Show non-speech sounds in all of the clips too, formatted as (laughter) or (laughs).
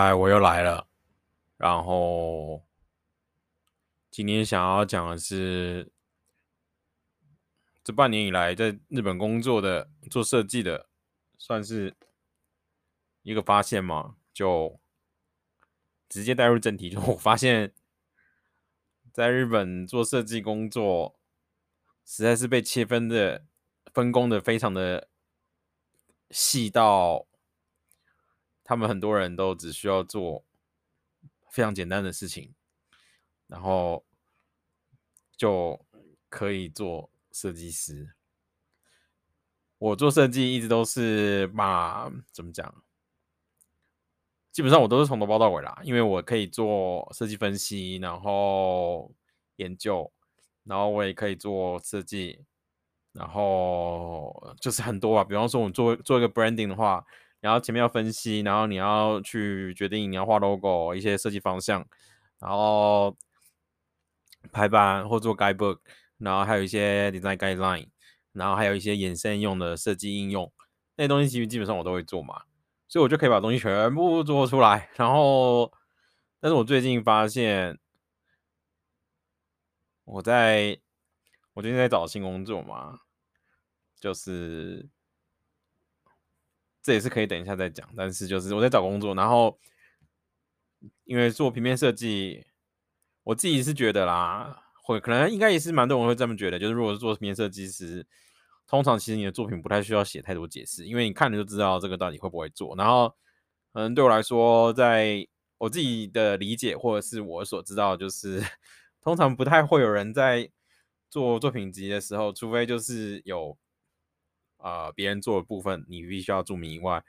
嗨，我又来了。然后今天想要讲的是，这半年以来在日本工作的做设计的，算是一个发现嘛？就直接带入正题，就我发现，在日本做设计工作，实在是被切分的分工的非常的细到。他们很多人都只需要做非常简单的事情，然后就可以做设计师。我做设计一直都是把怎么讲，基本上我都是从头包到尾啦，因为我可以做设计分析，然后研究，然后我也可以做设计，然后就是很多啊。比方说，我们做做一个 branding 的话。然后前面要分析，然后你要去决定你要画 logo 一些设计方向，然后排版或做 guidebook，然后还有一些 design guideline，然后还有一些衍生用的设计应用，那些东西其实基本上我都会做嘛，所以我就可以把东西全部做出来。然后，但是我最近发现，我在我最近在找新工作嘛，就是。这也是可以等一下再讲，但是就是我在找工作，然后因为做平面设计，我自己是觉得啦，会可能应该也是蛮多人会这么觉得，就是如果是做平面设计师，通常其实你的作品不太需要写太多解释，因为你看了就知道这个到底会不会做。然后，可能对我来说，在我自己的理解或者是我所知道，就是 (laughs) 通常不太会有人在做作品集的时候，除非就是有。啊、别人做的部分你必须要注明以外，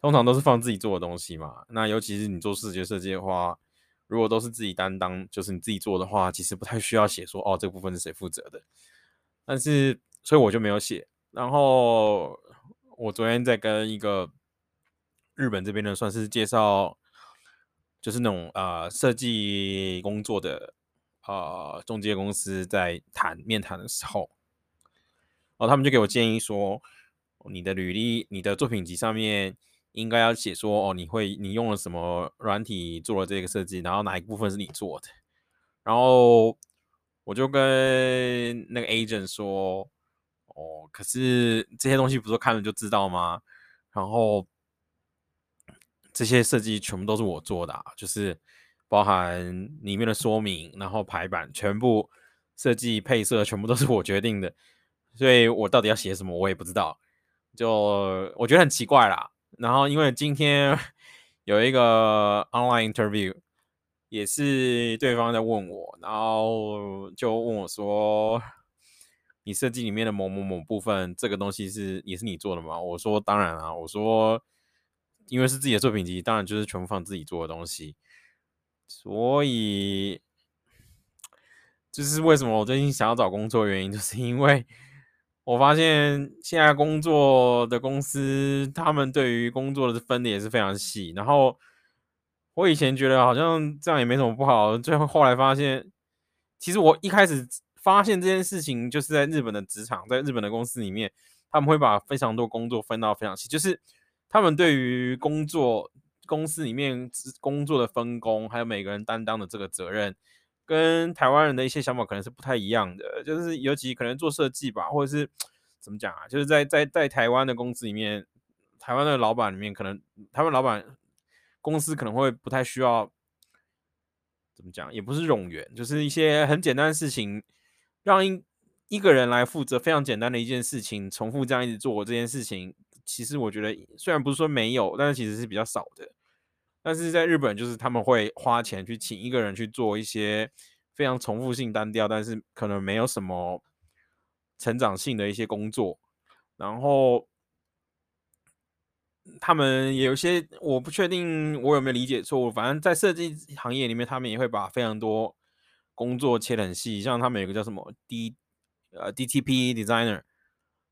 通常都是放自己做的东西嘛。那尤其是你做视觉设计的话，如果都是自己担当，就是你自己做的话，其实不太需要写说哦，这部分是谁负责的。但是，所以我就没有写。然后我昨天在跟一个日本这边的算是介绍，就是那种呃设计工作的呃中介公司在谈面谈的时候。然后他们就给我建议说，你的履历、你的作品集上面应该要写说，哦，你会你用了什么软体做了这个设计，然后哪一部分是你做的。然后我就跟那个 agent 说，哦，可是这些东西不是看了就知道吗？然后这些设计全部都是我做的啊，就是包含里面的说明，然后排版，全部设计配色全部都是我决定的。所以我到底要写什么，我也不知道，就我觉得很奇怪啦。然后因为今天 (laughs) 有一个 online interview，也是对方在问我，然后就问我说：“你设计里面的某某某部分，这个东西是也是你做的吗？”我说：“当然啊。”我说：“因为是自己的作品集，当然就是全部放自己做的东西。”所以，就是为什么我最近想要找工作原因，就是因为。我发现现在工作的公司，他们对于工作的分的也是非常细。然后我以前觉得好像这样也没什么不好，最后后来发现，其实我一开始发现这件事情，就是在日本的职场，在日本的公司里面，他们会把非常多工作分到非常细，就是他们对于工作公司里面工作的分工，还有每个人担当的这个责任。跟台湾人的一些想法可能是不太一样的，就是尤其可能做设计吧，或者是怎么讲啊？就是在在在台湾的公司里面，台湾的老板里面，可能他们老板公司可能会不太需要怎么讲，也不是冗员，就是一些很简单的事情，让一一个人来负责非常简单的一件事情，重复这样一直做这件事情，其实我觉得虽然不是说没有，但是其实是比较少的。但是在日本，就是他们会花钱去请一个人去做一些非常重复性单调，但是可能没有什么成长性的一些工作。然后他们也有些，我不确定我有没有理解错误。反正，在设计行业里面，他们也会把非常多工作切得很细。像他们有个叫什么 D 呃 DTP Designer，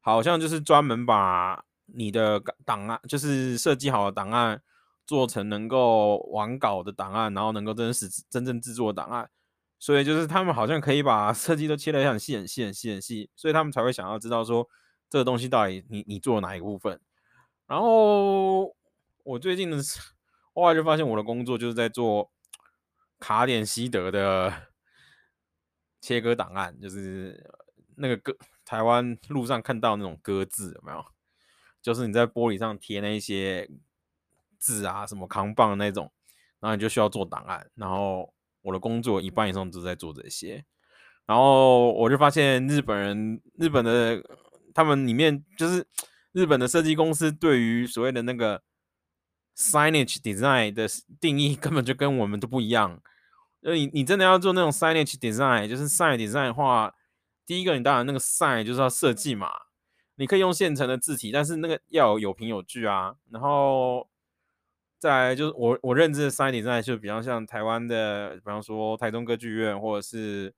好像就是专门把你的档案，就是设计好的档案。做成能够完稿的档案，然后能够真实真正制作档案，所以就是他们好像可以把设计都切得很细很细很细很细，所以他们才会想要知道说这个东西到底你你做了哪一个部分。然后我最近的，后来就发现我的工作就是在做卡点西德的切割档案，就是那个割台湾路上看到那种割字有没有？就是你在玻璃上贴那一些字啊，什么扛棒那种，然后你就需要做档案。然后我的工作一半以上都在做这些。然后我就发现日本人，日本的他们里面就是日本的设计公司对于所谓的那个 signage design 的定义 (laughs) 根本就跟我们都不一样。呃，你你真的要做那种 signage design，就是 sign design 的话，第一个你当然那个 sign 就是要设计嘛。你可以用现成的字体，但是那个要有凭有据啊。然后再来就是我我认知的 sign design 就比较像台湾的，比方说台中歌剧院或者是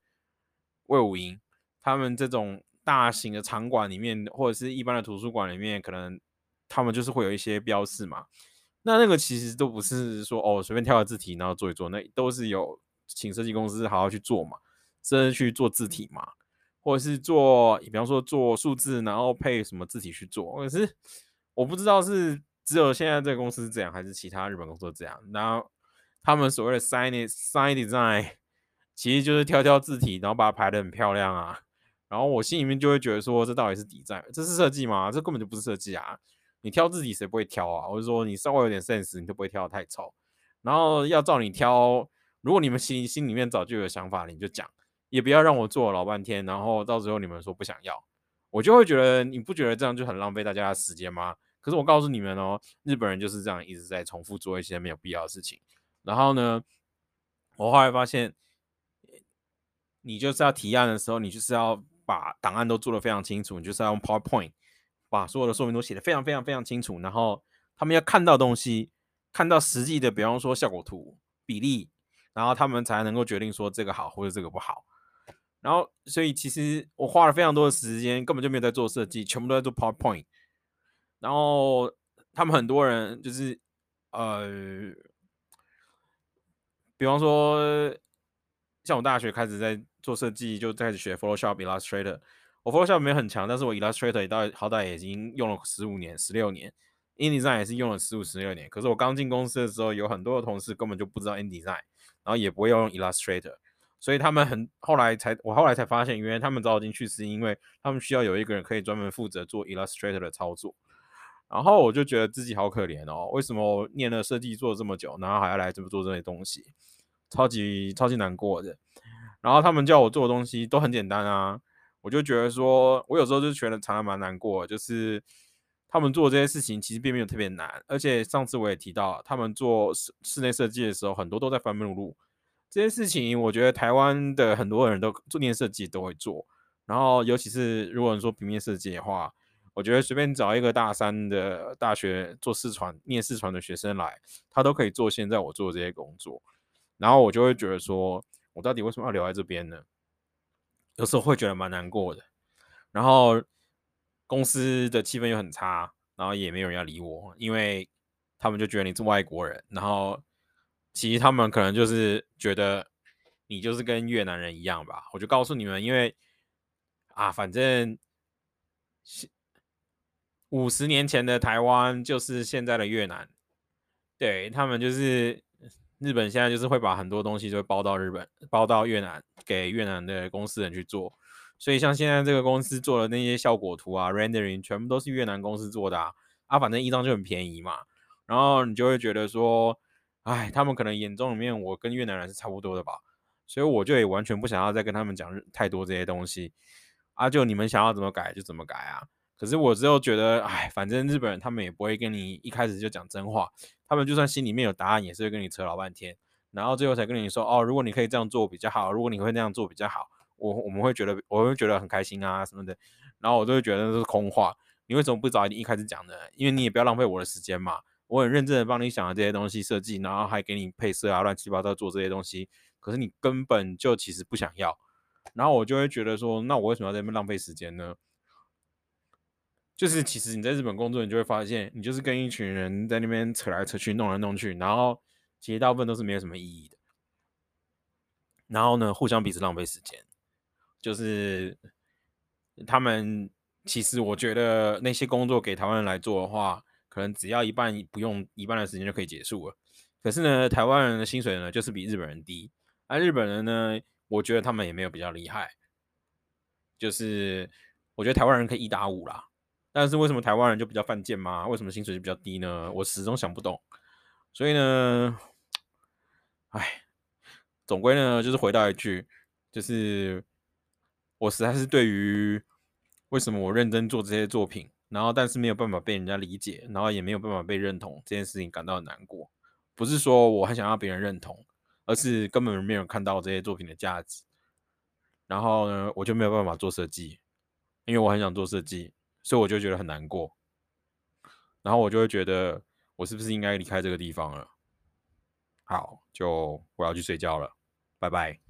魏武营，他们这种大型的场馆里面，或者是一般的图书馆里面，可能他们就是会有一些标示嘛。那那个其实都不是说哦随便挑个字体然后做一做，那都是有请设计公司好好去做嘛，甚至去做字体嘛。或者是做，比方说做数字，然后配什么字体去做。可是我不知道是只有现在这个公司是这样，还是其他日本公司都这样。然后他们所谓的 sign sign design，(laughs) 其实就是挑挑字体，然后把它排得很漂亮啊。然后我心里面就会觉得说，这到底是 design？这是设计吗？这根本就不是设计啊！你挑字体谁不会挑啊？或者说你稍微有点 sense，你都不会挑得太丑。然后要照你挑，如果你们心心里面早就有想法了，你就讲。也不要让我做老半天，然后到时候你们说不想要，我就会觉得你不觉得这样就很浪费大家的时间吗？可是我告诉你们哦，日本人就是这样一直在重复做一些没有必要的事情。然后呢，我后来发现，你就是要提案的时候，你就是要把档案都做得非常清楚，你就是要用 PowerPoint 把所有的说明都写得非常非常非常清楚，然后他们要看到东西，看到实际的，比方说效果图、比例，然后他们才能够决定说这个好或者这个不好。然后，所以其实我花了非常多的时间，根本就没有在做设计，全部都在做 PowerPoint。然后他们很多人就是，呃，比方说，像我大学开始在做设计，就开始学 Photoshop、Illustrator。我 Photoshop 没有很强，但是我 Illustrator 也到好歹已经用了十五年、十六年，InDesign 也是用了十五、十六年。可是我刚进公司的时候，有很多的同事根本就不知道 InDesign，然后也不会用 Illustrator。所以他们很后来才，我后来才发现，原来他们找我进去是因为他们需要有一个人可以专门负责做 Illustrator 的操作。然后我就觉得自己好可怜哦，为什么我念了设计做了这么久，然后还要来这么做这些东西，超级超级难过的。然后他们叫我做的东西都很简单啊，我就觉得说，我有时候就觉得常常蛮难过，就是他们做这些事情其实并没有特别难，而且上次我也提到，他们做室室内设计的时候，很多都在翻目录。这件事情，我觉得台湾的很多人都做念设计都会做，然后尤其是如果你说平面设计的话，我觉得随便找一个大三的大学做视传念视传的学生来，他都可以做现在我做的这些工作，然后我就会觉得说，我到底为什么要留在这边呢？有时候会觉得蛮难过的，然后公司的气氛又很差，然后也没有人要理我，因为他们就觉得你是外国人，然后。其实他们可能就是觉得你就是跟越南人一样吧，我就告诉你们，因为啊，反正五十年前的台湾就是现在的越南，对，他们就是日本现在就是会把很多东西就会包到日本，包到越南给越南的公司人去做，所以像现在这个公司做的那些效果图啊，rendering 全部都是越南公司做的啊，啊，反正一张就很便宜嘛，然后你就会觉得说。哎，他们可能眼中里面我跟越南人是差不多的吧，所以我就也完全不想要再跟他们讲太多这些东西啊，就你们想要怎么改就怎么改啊。可是我之后觉得，哎，反正日本人他们也不会跟你一开始就讲真话，他们就算心里面有答案，也是会跟你扯老半天，然后最后才跟你说，哦，如果你可以这样做比较好，如果你会那样做比较好，我我们会觉得我会觉得很开心啊什么的，然后我就会觉得这是空话，你为什么不早一点一开始讲呢？因为你也不要浪费我的时间嘛。我很认真的帮你想了这些东西设计，然后还给你配色啊，乱七八糟做这些东西，可是你根本就其实不想要，然后我就会觉得说，那我为什么要在那边浪费时间呢？就是其实你在日本工作，你就会发现，你就是跟一群人在那边扯来扯去，弄来弄去，然后其实大部分都是没有什么意义的，然后呢，互相彼此浪费时间，就是他们其实我觉得那些工作给台湾人来做的话。可能只要一半不用一半的时间就可以结束了，可是呢，台湾人的薪水呢，就是比日本人低。而、日本人呢，我觉得他们也没有比较厉害。就是我觉得台湾人可以一打五啦，但是为什么台湾人就比较犯贱吗？为什么薪水就比较低呢？我始终想不懂。所以呢，哎，总归呢，就是回到一句，就是我实在是对于为什么我认真做这些作品，然后但是没有办法被人家理解，然后也没有办法被认同这件事情感到很难过。不是说我很想要别人认同，而是根本没有看到这些作品的价值。然后呢，我就没有办法做设计，因为我很想做设计，所以我就觉得很难过。然后我就会觉得我是不是应该离开这个地方了？好就我要去睡觉了拜拜。